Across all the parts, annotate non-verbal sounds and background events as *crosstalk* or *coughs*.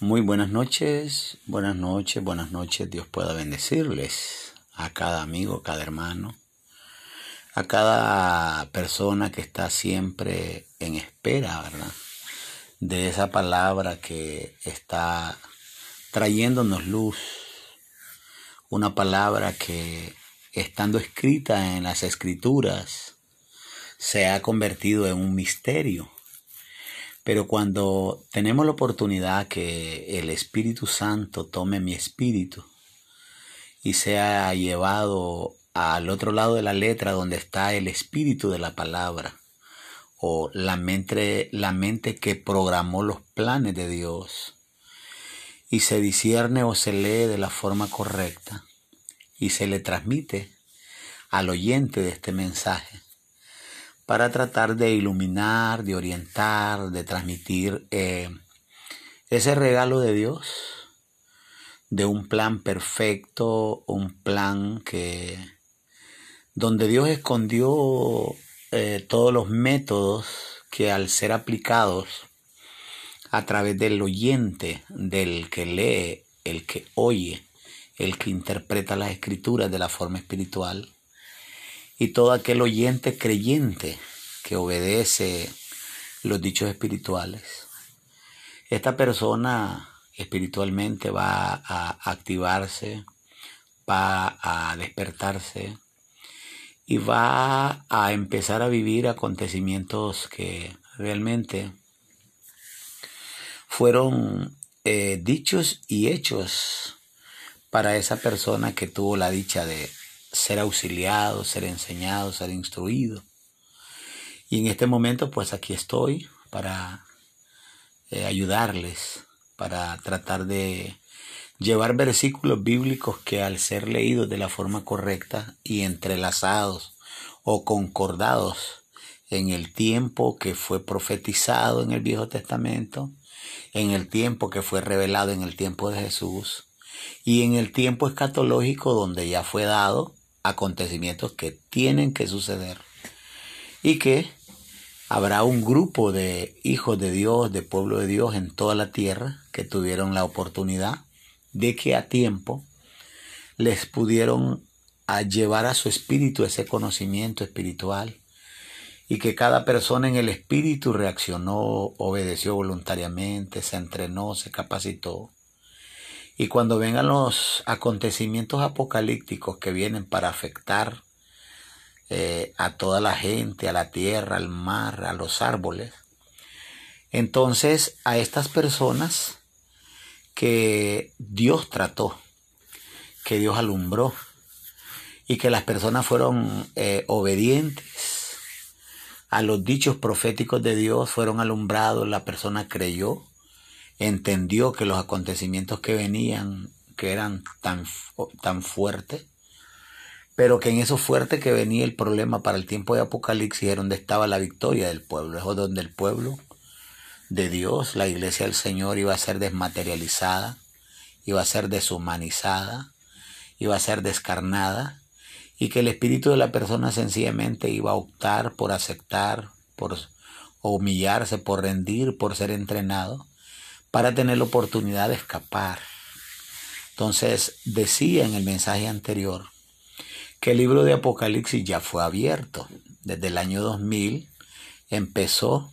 Muy buenas noches, buenas noches, buenas noches. Dios pueda bendecirles a cada amigo, cada hermano, a cada persona que está siempre en espera, ¿verdad? De esa palabra que está trayéndonos luz. Una palabra que estando escrita en las escrituras se ha convertido en un misterio pero cuando tenemos la oportunidad que el Espíritu Santo tome mi espíritu y sea llevado al otro lado de la letra donde está el espíritu de la palabra o la mente, la mente que programó los planes de Dios y se discierne o se lee de la forma correcta y se le transmite al oyente de este mensaje para tratar de iluminar, de orientar, de transmitir eh, ese regalo de Dios, de un plan perfecto, un plan que donde Dios escondió eh, todos los métodos que al ser aplicados a través del oyente, del que lee, el que oye, el que interpreta las escrituras de la forma espiritual, y todo aquel oyente creyente que obedece los dichos espirituales. Esta persona espiritualmente va a activarse, va a despertarse y va a empezar a vivir acontecimientos que realmente fueron eh, dichos y hechos para esa persona que tuvo la dicha de ser auxiliado, ser enseñado, ser instruido. Y en este momento pues aquí estoy para eh, ayudarles, para tratar de llevar versículos bíblicos que al ser leídos de la forma correcta y entrelazados o concordados en el tiempo que fue profetizado en el Viejo Testamento, en el tiempo que fue revelado en el tiempo de Jesús y en el tiempo escatológico donde ya fue dado acontecimientos que tienen que suceder y que habrá un grupo de hijos de Dios, de pueblo de Dios en toda la tierra que tuvieron la oportunidad de que a tiempo les pudieron llevar a su espíritu ese conocimiento espiritual y que cada persona en el espíritu reaccionó, obedeció voluntariamente, se entrenó, se capacitó y cuando vengan los acontecimientos apocalípticos que vienen para afectar eh, a toda la gente, a la tierra, al mar, a los árboles, entonces a estas personas que Dios trató, que Dios alumbró y que las personas fueron eh, obedientes a los dichos proféticos de Dios, fueron alumbrados, la persona creyó entendió que los acontecimientos que venían, que eran tan, tan fuertes, pero que en eso fuerte que venía el problema para el tiempo de Apocalipsis era donde estaba la victoria del pueblo, es donde el pueblo de Dios, la iglesia del Señor iba a ser desmaterializada, iba a ser deshumanizada, iba a ser descarnada, y que el espíritu de la persona sencillamente iba a optar por aceptar, por humillarse, por rendir, por ser entrenado, para tener la oportunidad de escapar. Entonces decía en el mensaje anterior que el libro de Apocalipsis ya fue abierto. Desde el año 2000 empezó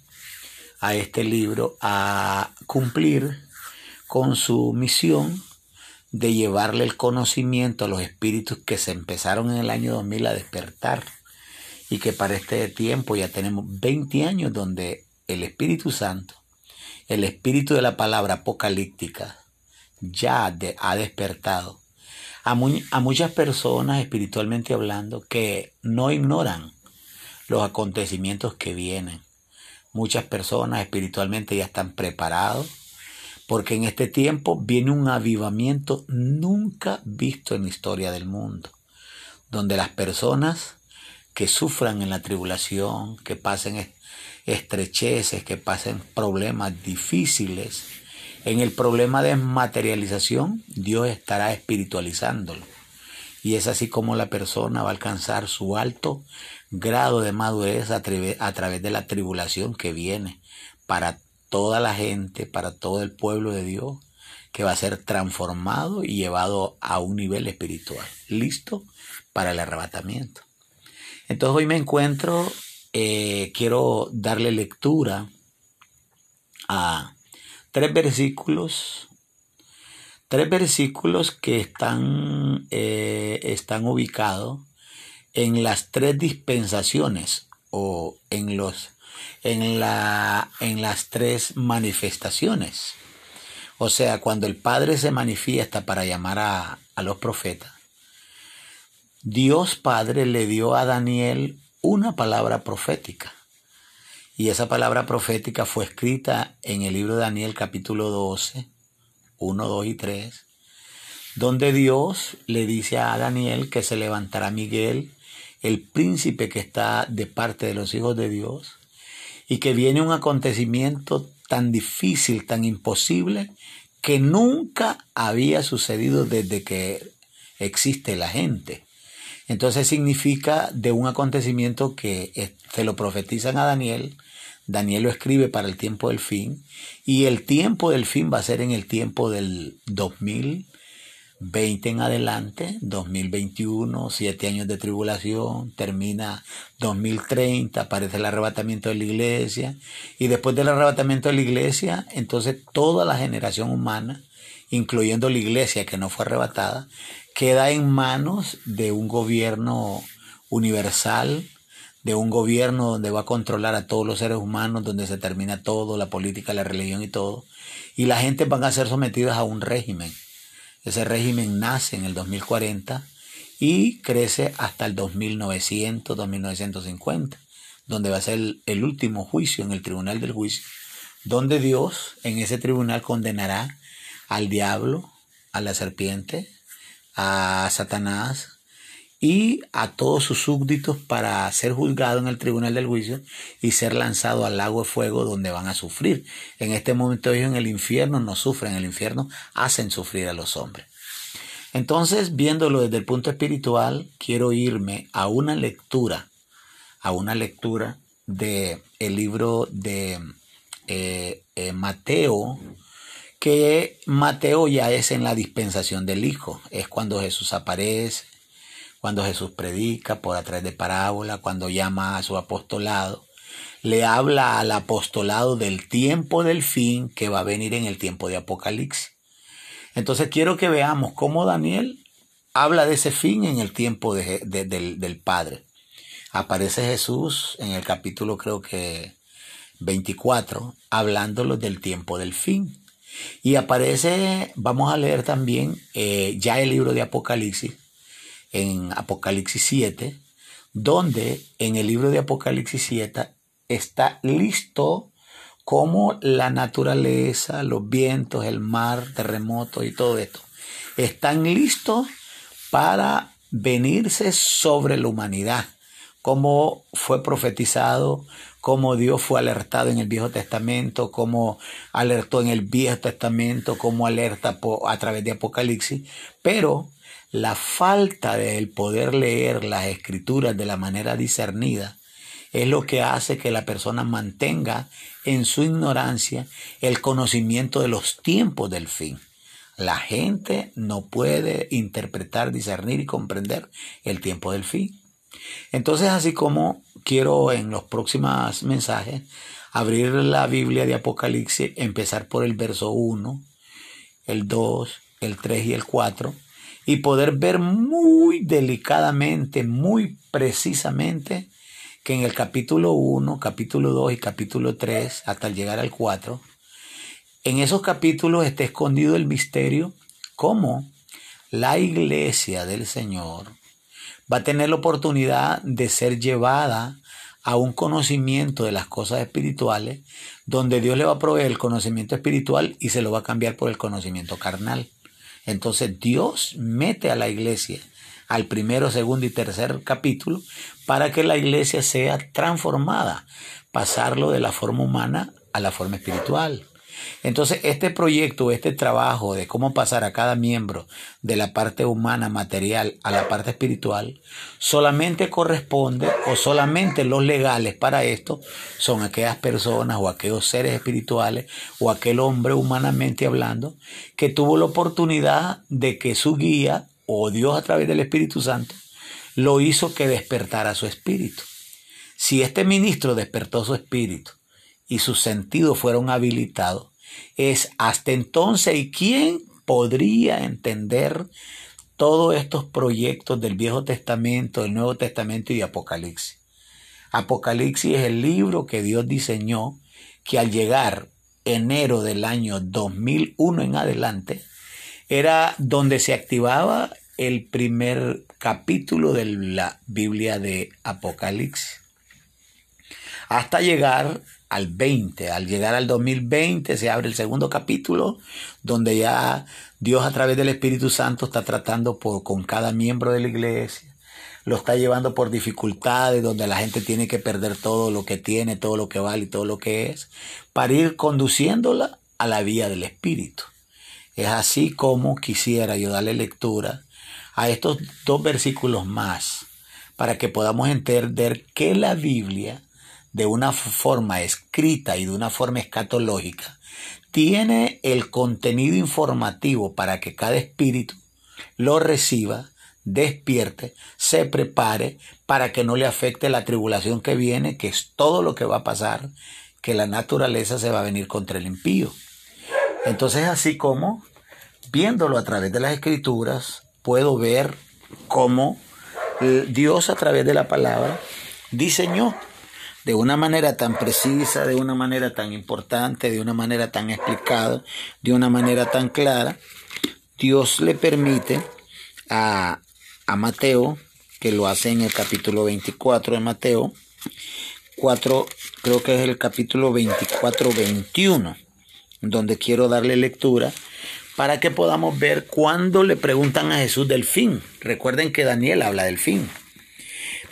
a este libro a cumplir con su misión de llevarle el conocimiento a los espíritus que se empezaron en el año 2000 a despertar y que para este tiempo ya tenemos 20 años donde el Espíritu Santo el espíritu de la palabra apocalíptica ya ha despertado a, muchas personas espiritualmente hablando que no ignoran los acontecimientos que vienen. Muchas personas espiritualmente ya están preparados porque en este tiempo viene un avivamiento nunca visto en la historia del mundo, donde las personas que sufran en la tribulación, que pasen estrecheces, que pasen problemas difíciles, en el problema de materialización, Dios estará espiritualizándolo. Y es así como la persona va a alcanzar su alto grado de madurez a, a través de la tribulación que viene para toda la gente, para todo el pueblo de Dios, que va a ser transformado y llevado a un nivel espiritual, listo para el arrebatamiento. Entonces hoy me encuentro, eh, quiero darle lectura a tres versículos, tres versículos que están, eh, están ubicados en las tres dispensaciones o en los en la en las tres manifestaciones. O sea, cuando el Padre se manifiesta para llamar a, a los profetas, Dios Padre le dio a Daniel una palabra profética. Y esa palabra profética fue escrita en el libro de Daniel capítulo 12, 1, 2 y 3, donde Dios le dice a Daniel que se levantará Miguel, el príncipe que está de parte de los hijos de Dios, y que viene un acontecimiento tan difícil, tan imposible, que nunca había sucedido desde que existe la gente. Entonces significa de un acontecimiento que se lo profetizan a Daniel, Daniel lo escribe para el tiempo del fin, y el tiempo del fin va a ser en el tiempo del 2020 en adelante, 2021, siete años de tribulación, termina 2030, aparece el arrebatamiento de la iglesia, y después del arrebatamiento de la iglesia, entonces toda la generación humana, incluyendo la iglesia que no fue arrebatada, queda en manos de un gobierno universal, de un gobierno donde va a controlar a todos los seres humanos, donde se termina todo, la política, la religión y todo. Y la gente van a ser sometidas a un régimen. Ese régimen nace en el 2040 y crece hasta el 2900, 2950, donde va a ser el, el último juicio en el tribunal del juicio, donde Dios en ese tribunal condenará al diablo, a la serpiente, a Satanás y a todos sus súbditos para ser juzgado en el tribunal del juicio y ser lanzado al lago de fuego donde van a sufrir. En este momento ellos en el infierno no sufren, en el infierno hacen sufrir a los hombres. Entonces, viéndolo desde el punto espiritual, quiero irme a una lectura, a una lectura de el libro de eh, eh, Mateo que Mateo ya es en la dispensación del Hijo, es cuando Jesús aparece, cuando Jesús predica por a través de parábola, cuando llama a su apostolado, le habla al apostolado del tiempo del fin que va a venir en el tiempo de Apocalipsis. Entonces quiero que veamos cómo Daniel habla de ese fin en el tiempo del, del Padre. Aparece Jesús en el capítulo creo que 24, hablándolo del tiempo del fin. Y aparece, vamos a leer también eh, ya el libro de Apocalipsis, en Apocalipsis 7, donde en el libro de Apocalipsis 7 está listo cómo la naturaleza, los vientos, el mar, terremotos y todo esto. Están listos para venirse sobre la humanidad, como fue profetizado cómo Dios fue alertado en el Viejo Testamento, cómo alertó en el Viejo Testamento, cómo alerta a través de Apocalipsis, pero la falta del poder leer las escrituras de la manera discernida es lo que hace que la persona mantenga en su ignorancia el conocimiento de los tiempos del fin. La gente no puede interpretar, discernir y comprender el tiempo del fin. Entonces, así como quiero en los próximos mensajes abrir la Biblia de Apocalipsis, empezar por el verso 1, el 2, el 3 y el 4, y poder ver muy delicadamente, muy precisamente, que en el capítulo 1, capítulo 2 y capítulo 3, hasta llegar al 4, en esos capítulos está escondido el misterio, cómo la iglesia del Señor, va a tener la oportunidad de ser llevada a un conocimiento de las cosas espirituales, donde Dios le va a proveer el conocimiento espiritual y se lo va a cambiar por el conocimiento carnal. Entonces Dios mete a la iglesia al primero, segundo y tercer capítulo para que la iglesia sea transformada, pasarlo de la forma humana a la forma espiritual. Entonces, este proyecto, este trabajo de cómo pasar a cada miembro de la parte humana material a la parte espiritual, solamente corresponde o solamente los legales para esto son aquellas personas o aquellos seres espirituales o aquel hombre humanamente hablando que tuvo la oportunidad de que su guía o Dios a través del Espíritu Santo lo hizo que despertara su espíritu. Si este ministro despertó su espíritu y sus sentidos fueron habilitados, es hasta entonces y quién podría entender todos estos proyectos del Viejo Testamento, del Nuevo Testamento y Apocalipsis. Apocalipsis es el libro que Dios diseñó que al llegar enero del año 2001 en adelante, era donde se activaba el primer capítulo de la Biblia de Apocalipsis. Hasta llegar al 20. Al llegar al 2020 se abre el segundo capítulo donde ya Dios a través del Espíritu Santo está tratando con cada miembro de la iglesia. Lo está llevando por dificultades donde la gente tiene que perder todo lo que tiene, todo lo que vale y todo lo que es, para ir conduciéndola a la vía del Espíritu. Es así como quisiera yo darle lectura a estos dos versículos más para que podamos entender que la Biblia de una forma escrita y de una forma escatológica, tiene el contenido informativo para que cada espíritu lo reciba, despierte, se prepare para que no le afecte la tribulación que viene, que es todo lo que va a pasar, que la naturaleza se va a venir contra el impío. Entonces, así como, viéndolo a través de las escrituras, puedo ver cómo Dios a través de la palabra diseñó de una manera tan precisa, de una manera tan importante, de una manera tan explicada, de una manera tan clara, Dios le permite a, a Mateo, que lo hace en el capítulo 24 de Mateo, 4, creo que es el capítulo 24-21, donde quiero darle lectura para que podamos ver cuándo le preguntan a Jesús del fin. Recuerden que Daniel habla del fin.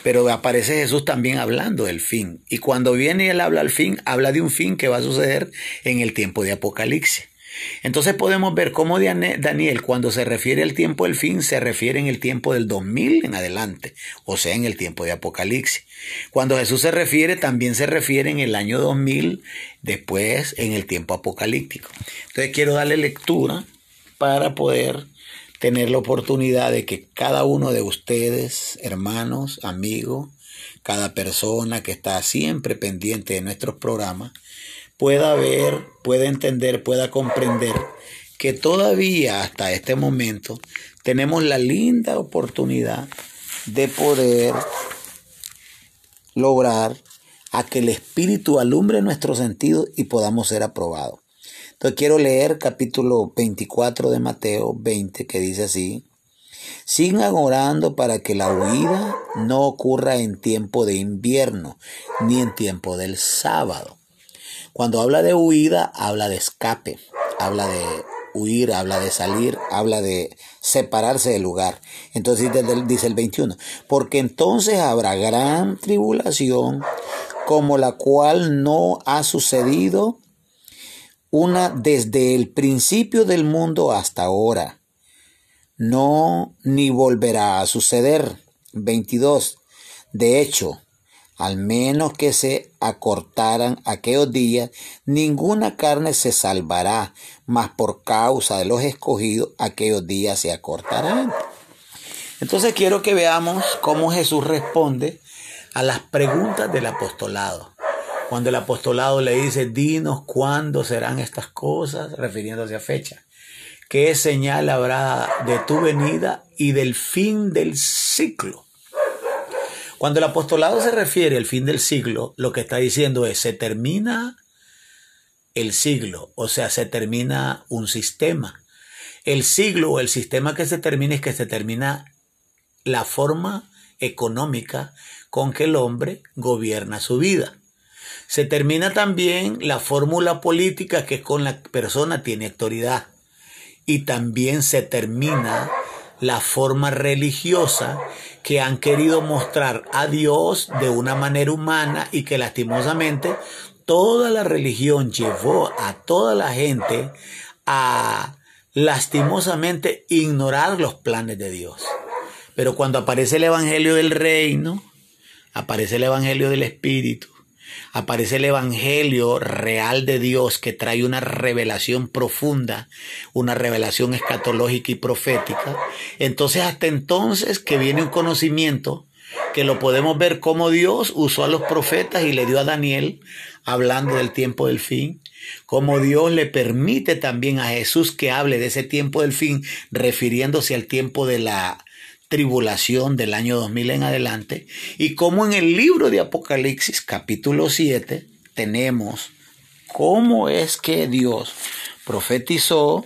Pero aparece Jesús también hablando del fin. Y cuando viene y él habla al fin, habla de un fin que va a suceder en el tiempo de Apocalipsis. Entonces podemos ver cómo Daniel, cuando se refiere al tiempo del fin, se refiere en el tiempo del 2000 en adelante, o sea, en el tiempo de Apocalipsis. Cuando Jesús se refiere, también se refiere en el año 2000, después en el tiempo apocalíptico. Entonces quiero darle lectura para poder tener la oportunidad de que cada uno de ustedes, hermanos, amigos, cada persona que está siempre pendiente de nuestros programas, pueda ver, pueda entender, pueda comprender que todavía hasta este momento tenemos la linda oportunidad de poder lograr a que el Espíritu alumbre nuestros sentidos y podamos ser aprobados. Entonces quiero leer capítulo 24 de Mateo 20 que dice así. Sigan orando para que la huida no ocurra en tiempo de invierno ni en tiempo del sábado. Cuando habla de huida, habla de escape, habla de huir, habla de salir, habla de separarse del lugar. Entonces dice el 21, porque entonces habrá gran tribulación como la cual no ha sucedido una desde el principio del mundo hasta ahora. No ni volverá a suceder. 22. De hecho, al menos que se acortaran aquellos días, ninguna carne se salvará, mas por causa de los escogidos, aquellos días se acortarán. Entonces quiero que veamos cómo Jesús responde a las preguntas del apostolado. Cuando el apostolado le dice, dinos cuándo serán estas cosas, refiriéndose a fecha. ¿Qué señal habrá de tu venida y del fin del ciclo? Cuando el apostolado se refiere al fin del siglo, lo que está diciendo es, se termina el siglo, o sea, se termina un sistema. El siglo o el sistema que se termina es que se termina la forma económica con que el hombre gobierna su vida. Se termina también la fórmula política que con la persona tiene autoridad. Y también se termina la forma religiosa que han querido mostrar a Dios de una manera humana y que lastimosamente toda la religión llevó a toda la gente a lastimosamente ignorar los planes de Dios. Pero cuando aparece el Evangelio del Reino, aparece el Evangelio del Espíritu, aparece el Evangelio real de Dios que trae una revelación profunda, una revelación escatológica y profética, entonces hasta entonces que viene un conocimiento que lo podemos ver como Dios usó a los profetas y le dio a Daniel hablando del tiempo del fin, como Dios le permite también a Jesús que hable de ese tiempo del fin, refiriéndose al tiempo de la tribulación del año 2000 en adelante, y como en el libro de Apocalipsis capítulo 7 tenemos cómo es que Dios profetizó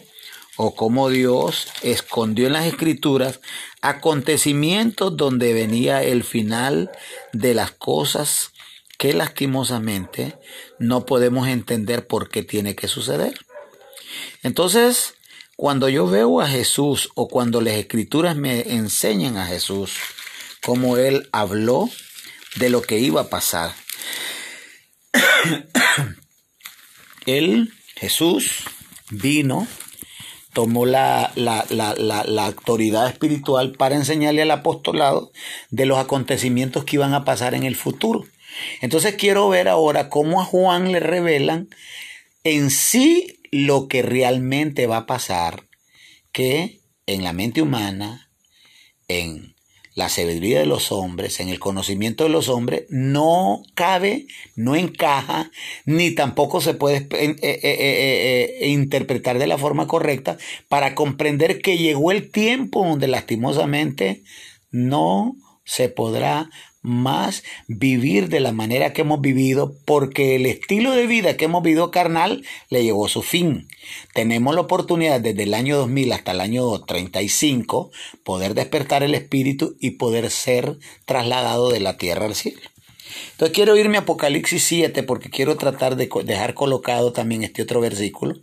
o cómo Dios escondió en las escrituras acontecimientos donde venía el final de las cosas que lastimosamente no podemos entender por qué tiene que suceder. Entonces, cuando yo veo a Jesús o cuando las escrituras me enseñan a Jesús cómo Él habló de lo que iba a pasar, *coughs* Él, Jesús, vino tomó la, la, la, autoridad espiritual para enseñarle al apostolado de los acontecimientos que iban a pasar en el futuro. Entonces quiero ver ahora cómo a Juan le revelan en sí lo que realmente va a pasar, que en la mente humana, en la sabiduría de los hombres, en el conocimiento de los hombres, no cabe, no encaja, ni tampoco se puede eh, eh, eh, interpretar de la forma correcta para comprender que llegó el tiempo donde lastimosamente no se podrá más vivir de la manera que hemos vivido, porque el estilo de vida que hemos vivido carnal le llegó a su fin. Tenemos la oportunidad desde el año 2000 hasta el año 35 poder despertar el espíritu y poder ser trasladado de la tierra al cielo. Entonces quiero irme a Apocalipsis 7 porque quiero tratar de dejar colocado también este otro versículo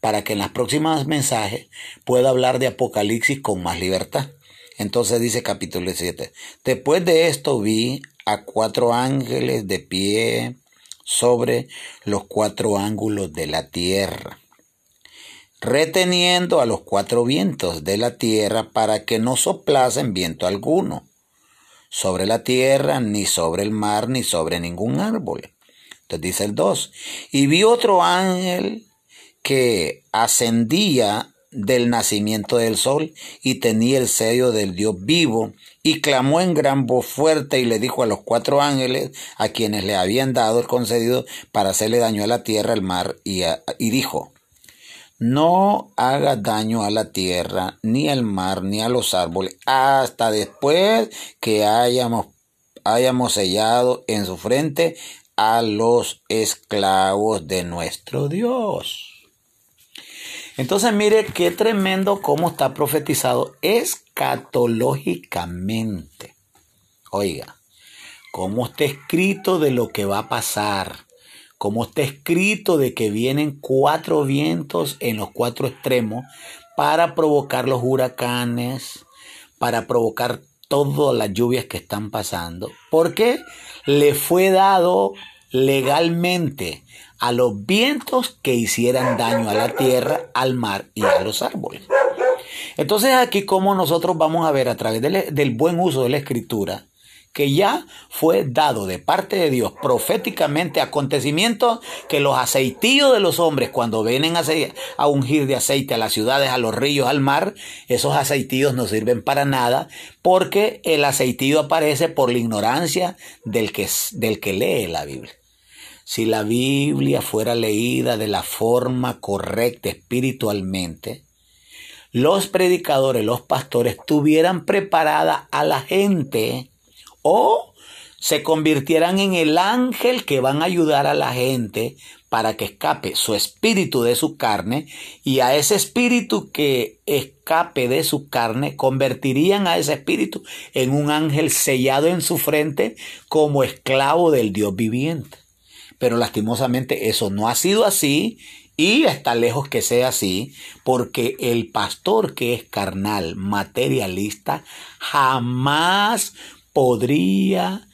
para que en las próximas mensajes pueda hablar de Apocalipsis con más libertad. Entonces dice capítulo 7, después de esto vi a cuatro ángeles de pie sobre los cuatro ángulos de la tierra, reteniendo a los cuatro vientos de la tierra para que no soplasen viento alguno sobre la tierra, ni sobre el mar, ni sobre ningún árbol. Entonces dice el 2, y vi otro ángel que ascendía del nacimiento del sol y tenía el sello del Dios vivo y clamó en gran voz fuerte y le dijo a los cuatro ángeles a quienes le habían dado el concedido para hacerle daño a la tierra, al mar y, y dijo, no haga daño a la tierra, ni al mar, ni a los árboles, hasta después que hayamos, hayamos sellado en su frente a los esclavos de nuestro Dios. Entonces mire qué tremendo cómo está profetizado escatológicamente. Oiga, cómo está escrito de lo que va a pasar, cómo está escrito de que vienen cuatro vientos en los cuatro extremos para provocar los huracanes, para provocar todas las lluvias que están pasando, porque le fue dado legalmente a los vientos que hicieran daño a la tierra, al mar y a los árboles. Entonces aquí como nosotros vamos a ver a través del, buen uso de la escritura, que ya fue dado de parte de Dios proféticamente acontecimientos que los aceitillos de los hombres cuando vienen a, a, ungir de aceite a las ciudades, a los ríos, al mar, esos aceitillos no sirven para nada porque el aceitillo aparece por la ignorancia del que, del que lee la Biblia. Si la Biblia fuera leída de la forma correcta espiritualmente, los predicadores, los pastores tuvieran preparada a la gente o se convirtieran en el ángel que van a ayudar a la gente para que escape su espíritu de su carne y a ese espíritu que escape de su carne convertirían a ese espíritu en un ángel sellado en su frente como esclavo del Dios viviente pero lastimosamente eso no ha sido así y está lejos que sea así, porque el pastor que es carnal, materialista, jamás podría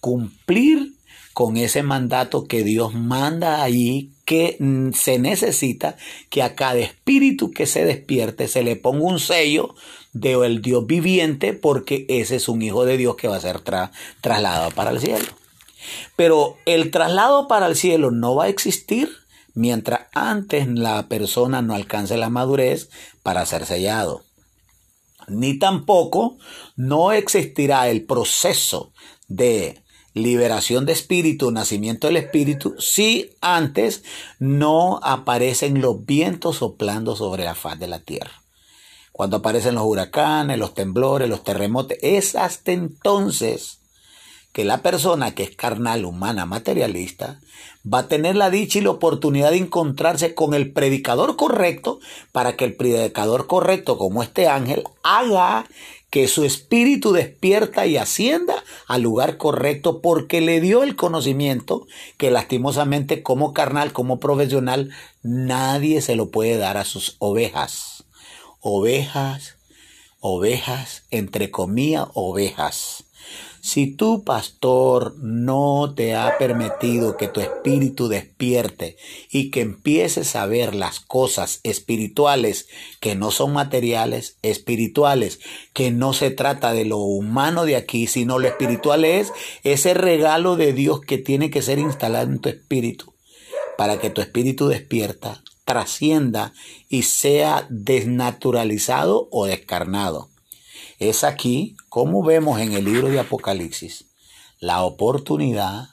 cumplir con ese mandato que Dios manda allí, que se necesita que a cada espíritu que se despierte se le ponga un sello de el Dios viviente, porque ese es un hijo de Dios que va a ser trasladado para el cielo. Pero el traslado para el cielo no va a existir mientras antes la persona no alcance la madurez para ser sellado. Ni tampoco no existirá el proceso de liberación de espíritu, nacimiento del espíritu, si antes no aparecen los vientos soplando sobre la faz de la tierra. Cuando aparecen los huracanes, los temblores, los terremotos, es hasta entonces que la persona que es carnal, humana, materialista, va a tener la dicha y la oportunidad de encontrarse con el predicador correcto para que el predicador correcto, como este ángel, haga que su espíritu despierta y ascienda al lugar correcto porque le dio el conocimiento que lastimosamente como carnal, como profesional, nadie se lo puede dar a sus ovejas. Ovejas, ovejas, entre comillas, ovejas. Si tu pastor no te ha permitido que tu espíritu despierte y que empieces a ver las cosas espirituales que no son materiales, espirituales, que no se trata de lo humano de aquí, sino lo espiritual es ese regalo de Dios que tiene que ser instalado en tu espíritu para que tu espíritu despierta, trascienda y sea desnaturalizado o descarnado. Es aquí, como vemos en el libro de Apocalipsis, la oportunidad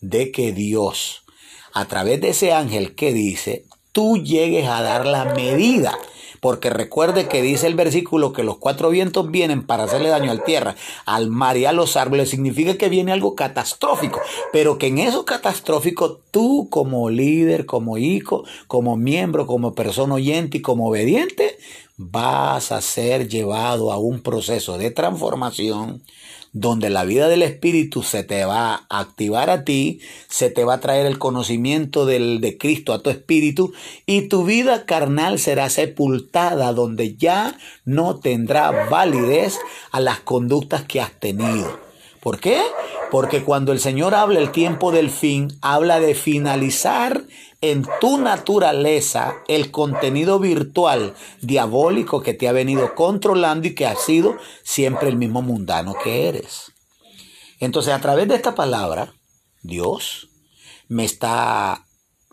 de que Dios, a través de ese ángel que dice, tú llegues a dar la medida. Porque recuerde que dice el versículo que los cuatro vientos vienen para hacerle daño al tierra, al mar y a los árboles. Significa que viene algo catastrófico. Pero que en eso catastrófico tú como líder, como hijo, como miembro, como persona oyente y como obediente, vas a ser llevado a un proceso de transformación donde la vida del Espíritu se te va a activar a ti, se te va a traer el conocimiento del, de Cristo a tu espíritu y tu vida carnal será sepultada donde ya no tendrá validez a las conductas que has tenido. ¿Por qué? Porque cuando el Señor habla el tiempo del fin, habla de finalizar en tu naturaleza el contenido virtual diabólico que te ha venido controlando y que ha sido siempre el mismo mundano que eres. Entonces, a través de esta palabra, Dios me está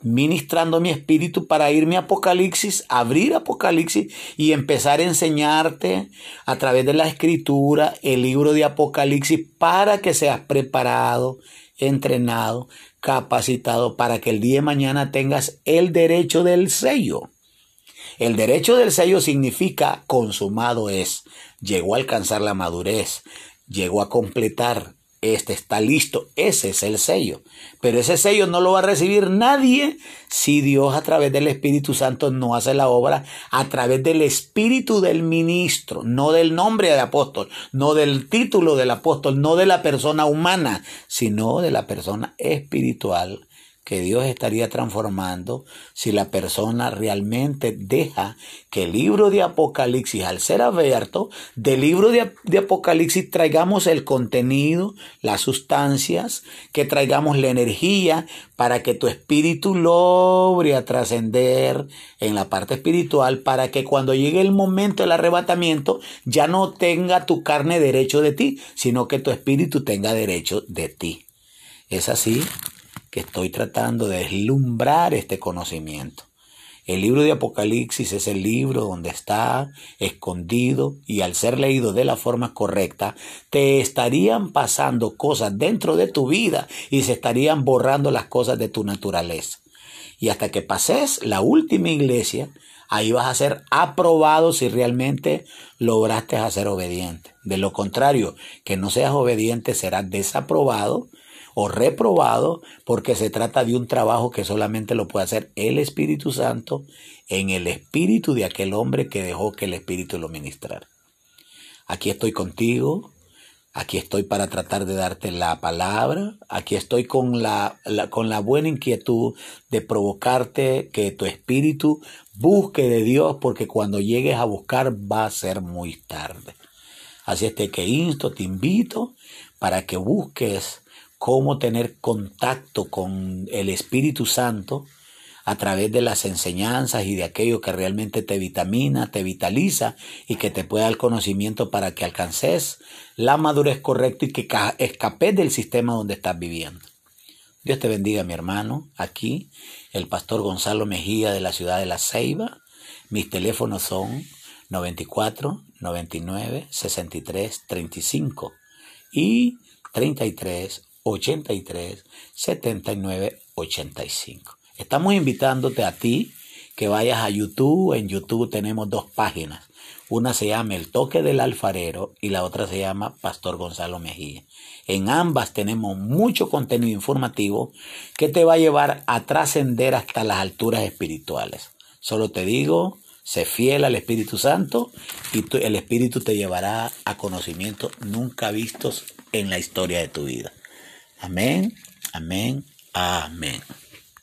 ministrando mi espíritu para irme a Apocalipsis, abrir Apocalipsis y empezar a enseñarte a través de la escritura el libro de Apocalipsis para que seas preparado, entrenado, capacitado para que el día de mañana tengas el derecho del sello. El derecho del sello significa consumado es, llegó a alcanzar la madurez, llegó a completar, este está listo, ese es el sello. Pero ese sello no lo va a recibir nadie si Dios a través del Espíritu Santo no hace la obra a través del Espíritu del ministro, no del nombre de apóstol, no del título del apóstol, no de la persona humana, sino de la persona espiritual que Dios estaría transformando si la persona realmente deja que el libro de Apocalipsis, al ser abierto, del libro de, Apocalipsis traigamos el contenido, las sustancias, que traigamos la energía para que tu espíritu logre trascender en la parte espiritual, para que cuando llegue el momento del arrebatamiento ya no tenga tu carne derecho de ti, sino que tu espíritu tenga derecho de ti. Es así que estoy tratando de deslumbrar este conocimiento. El libro de Apocalipsis es el libro donde está escondido y al ser leído de la forma correcta, te estarían pasando cosas dentro de tu vida y se estarían borrando las cosas de tu naturaleza. Y hasta que pases la última iglesia, ahí vas a ser aprobado si realmente lograste ser obediente. De lo contrario, que no seas obediente, serás desaprobado o reprobado porque se trata de un trabajo que solamente lo puede hacer el Espíritu Santo en el espíritu de aquel hombre que dejó que el Espíritu lo ministrara. Aquí estoy contigo, aquí estoy para tratar de darte la palabra, aquí estoy con la, con la buena inquietud de provocarte que tu espíritu busque de Dios porque cuando llegues a buscar va a ser muy tarde. Así es que insto, te invito para que busques cómo tener contacto con el Espíritu Santo a través de las enseñanzas y de aquello que realmente te vitamina, te vitaliza y que te pueda dar conocimiento para que alcances la madurez correcta y que escapes del sistema donde estás viviendo. Dios te bendiga, mi hermano. Aquí, el pastor Gonzalo Mejía de la ciudad de La Ceiba. Mis teléfonos son 94 99 63 35 y 33 83 79 85. Estamos invitándote a ti que vayas a YouTube. En YouTube tenemos dos páginas. Una se llama El Toque del Alfarero y la otra se llama Pastor Gonzalo Mejía. En ambas tenemos mucho contenido informativo que te va a llevar a trascender hasta las alturas espirituales. Solo te digo, sé fiel al Espíritu Santo y el Espíritu te llevará a conocimientos nunca vistos en la historia de tu vida. Amén, amén, amén.